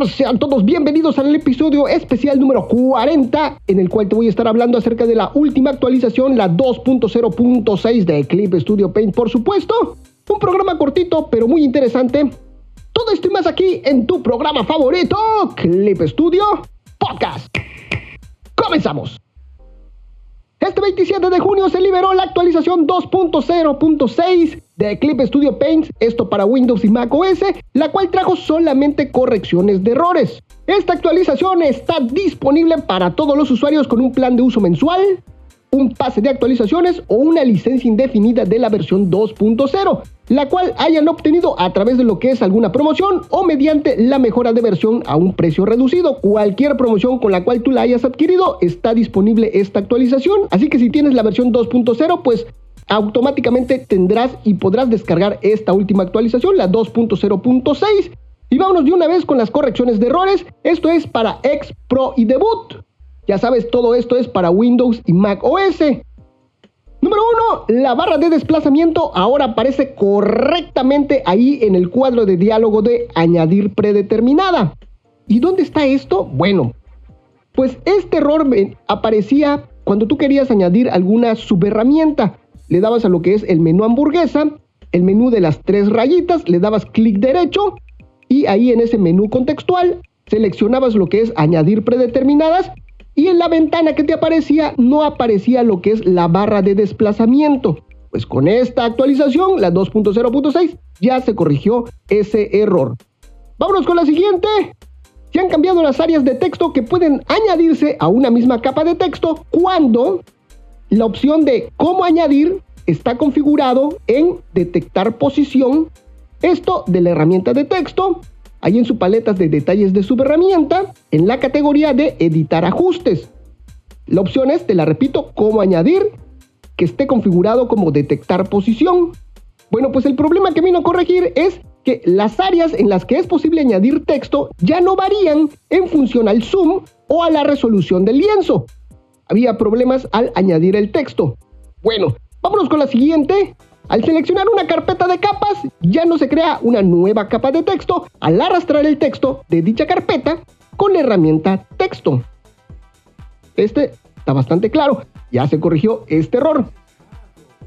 Clippers, sean todos bienvenidos al episodio especial número 40, en el cual te voy a estar hablando acerca de la última actualización, la 2.0.6 de Clip Studio Paint, por supuesto. Un programa cortito, pero muy interesante. Todo esto y más aquí en tu programa favorito, Clip Studio Podcast. Comenzamos. Este 27 de junio se liberó la actualización 2.0.6 de Clip Studio Paint, esto para Windows y Mac OS, la cual trajo solamente correcciones de errores. Esta actualización está disponible para todos los usuarios con un plan de uso mensual, un pase de actualizaciones o una licencia indefinida de la versión 2.0, la cual hayan obtenido a través de lo que es alguna promoción o mediante la mejora de versión a un precio reducido. Cualquier promoción con la cual tú la hayas adquirido está disponible esta actualización, así que si tienes la versión 2.0 pues automáticamente tendrás y podrás descargar esta última actualización, la 2.0.6. Y vámonos de una vez con las correcciones de errores. Esto es para X Pro y Debut. Ya sabes, todo esto es para Windows y Mac OS. Número 1. La barra de desplazamiento ahora aparece correctamente ahí en el cuadro de diálogo de añadir predeterminada. ¿Y dónde está esto? Bueno, pues este error aparecía cuando tú querías añadir alguna subherramienta. Le dabas a lo que es el menú hamburguesa, el menú de las tres rayitas, le dabas clic derecho y ahí en ese menú contextual seleccionabas lo que es añadir predeterminadas y en la ventana que te aparecía no aparecía lo que es la barra de desplazamiento. Pues con esta actualización, la 2.0.6, ya se corrigió ese error. Vámonos con la siguiente. Se han cambiado las áreas de texto que pueden añadirse a una misma capa de texto cuando la opción de cómo añadir está configurado en detectar posición, esto de la herramienta de texto, ahí en su paleta de detalles de subherramienta, en la categoría de editar ajustes. La opción es, te la repito, cómo añadir, que esté configurado como detectar posición. Bueno, pues el problema que vino a corregir es que las áreas en las que es posible añadir texto ya no varían en función al zoom o a la resolución del lienzo. Había problemas al añadir el texto. Bueno, vámonos con la siguiente. Al seleccionar una carpeta de capas, ya no se crea una nueva capa de texto al arrastrar el texto de dicha carpeta con la herramienta texto. Este está bastante claro, ya se corrigió este error.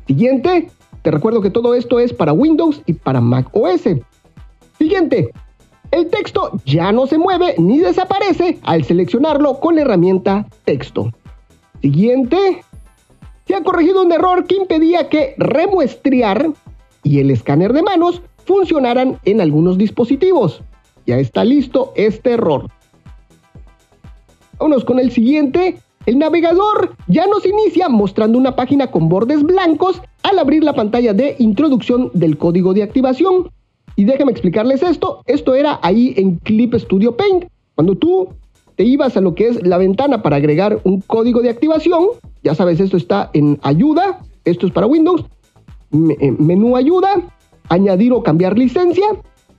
Siguiente, te recuerdo que todo esto es para Windows y para Mac OS. Siguiente, el texto ya no se mueve ni desaparece al seleccionarlo con la herramienta texto. Siguiente, se ha corregido un error que impedía que remuestrear y el escáner de manos funcionaran en algunos dispositivos. Ya está listo este error. Vámonos con el siguiente. El navegador ya nos inicia mostrando una página con bordes blancos al abrir la pantalla de introducción del código de activación. Y déjame explicarles esto. Esto era ahí en Clip Studio Paint. Cuando tú te ibas a lo que es la ventana para agregar un código de activación, ya sabes, esto está en ayuda, esto es para Windows, eh, menú ayuda, añadir o cambiar licencia,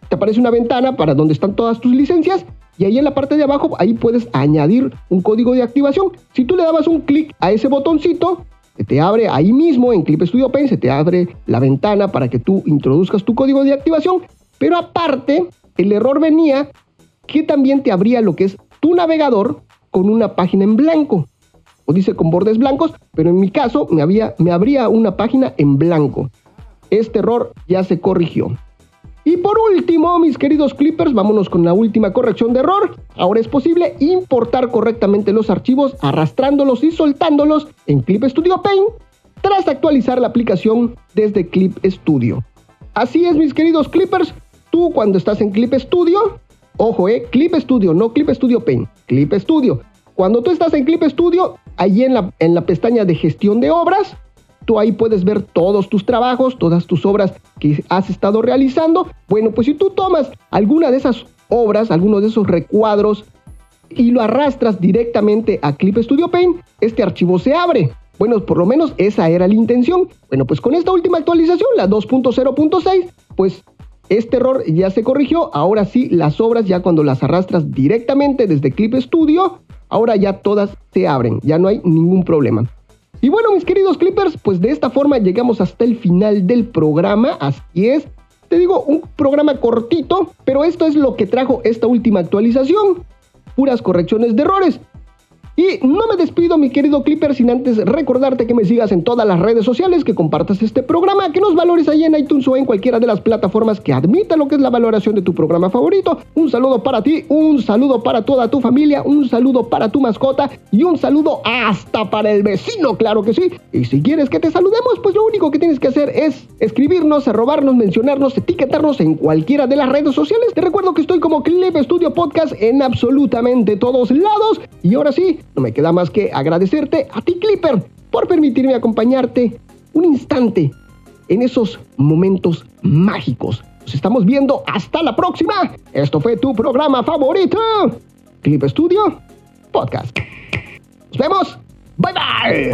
te aparece una ventana para donde están todas tus licencias y ahí en la parte de abajo, ahí puedes añadir un código de activación. Si tú le dabas un clic a ese botoncito, se te abre ahí mismo en Clip Studio Paint, se te abre la ventana para que tú introduzcas tu código de activación. Pero aparte, el error venía que también te abría lo que es tu navegador con una página en blanco o dice con bordes blancos, pero en mi caso me, había, me abría una página en blanco. Este error ya se corrigió. Y por último, mis queridos clippers, vámonos con la última corrección de error. Ahora es posible importar correctamente los archivos arrastrándolos y soltándolos en Clip Studio Paint tras actualizar la aplicación desde Clip Studio. Así es, mis queridos clippers, tú cuando estás en Clip Studio, ojo, eh, Clip Studio, no Clip Studio Paint, Clip Studio. Cuando tú estás en Clip Studio, Allí en la, en la pestaña de gestión de obras, tú ahí puedes ver todos tus trabajos, todas tus obras que has estado realizando. Bueno, pues si tú tomas alguna de esas obras, alguno de esos recuadros y lo arrastras directamente a Clip Studio Paint, este archivo se abre. Bueno, por lo menos esa era la intención. Bueno, pues con esta última actualización, la 2.0.6, pues este error ya se corrigió. Ahora sí, las obras ya cuando las arrastras directamente desde Clip Studio, ahora ya todas se abren, ya no hay ningún problema. Y bueno, mis queridos clippers, pues de esta forma llegamos hasta el final del programa, así es. te digo, un programa cortito, pero esto es lo que trajo esta última actualización. Puras correcciones de errores. Y no me despido, mi querido Clipper, sin antes recordarte que me sigas en todas las redes sociales, que compartas este programa, que nos valores ahí en iTunes o en cualquiera de las plataformas que admita lo que es la valoración de tu programa favorito. Un saludo para ti, un saludo para toda tu familia, un saludo para tu mascota y un saludo hasta para el vecino, claro que sí. Y si quieres que te saludemos, pues lo único que tienes que hacer es escribirnos, robarnos, mencionarnos, etiquetarnos en cualquiera de las redes sociales. Te recuerdo que estoy como Clip Studio Podcast en absolutamente todos lados. Y ahora sí, no me queda más que agradecerte a ti, Clipper, por permitirme acompañarte un instante en esos momentos mágicos. Nos estamos viendo hasta la próxima. Esto fue tu programa favorito, Clip Studio Podcast. Nos vemos. Bye bye.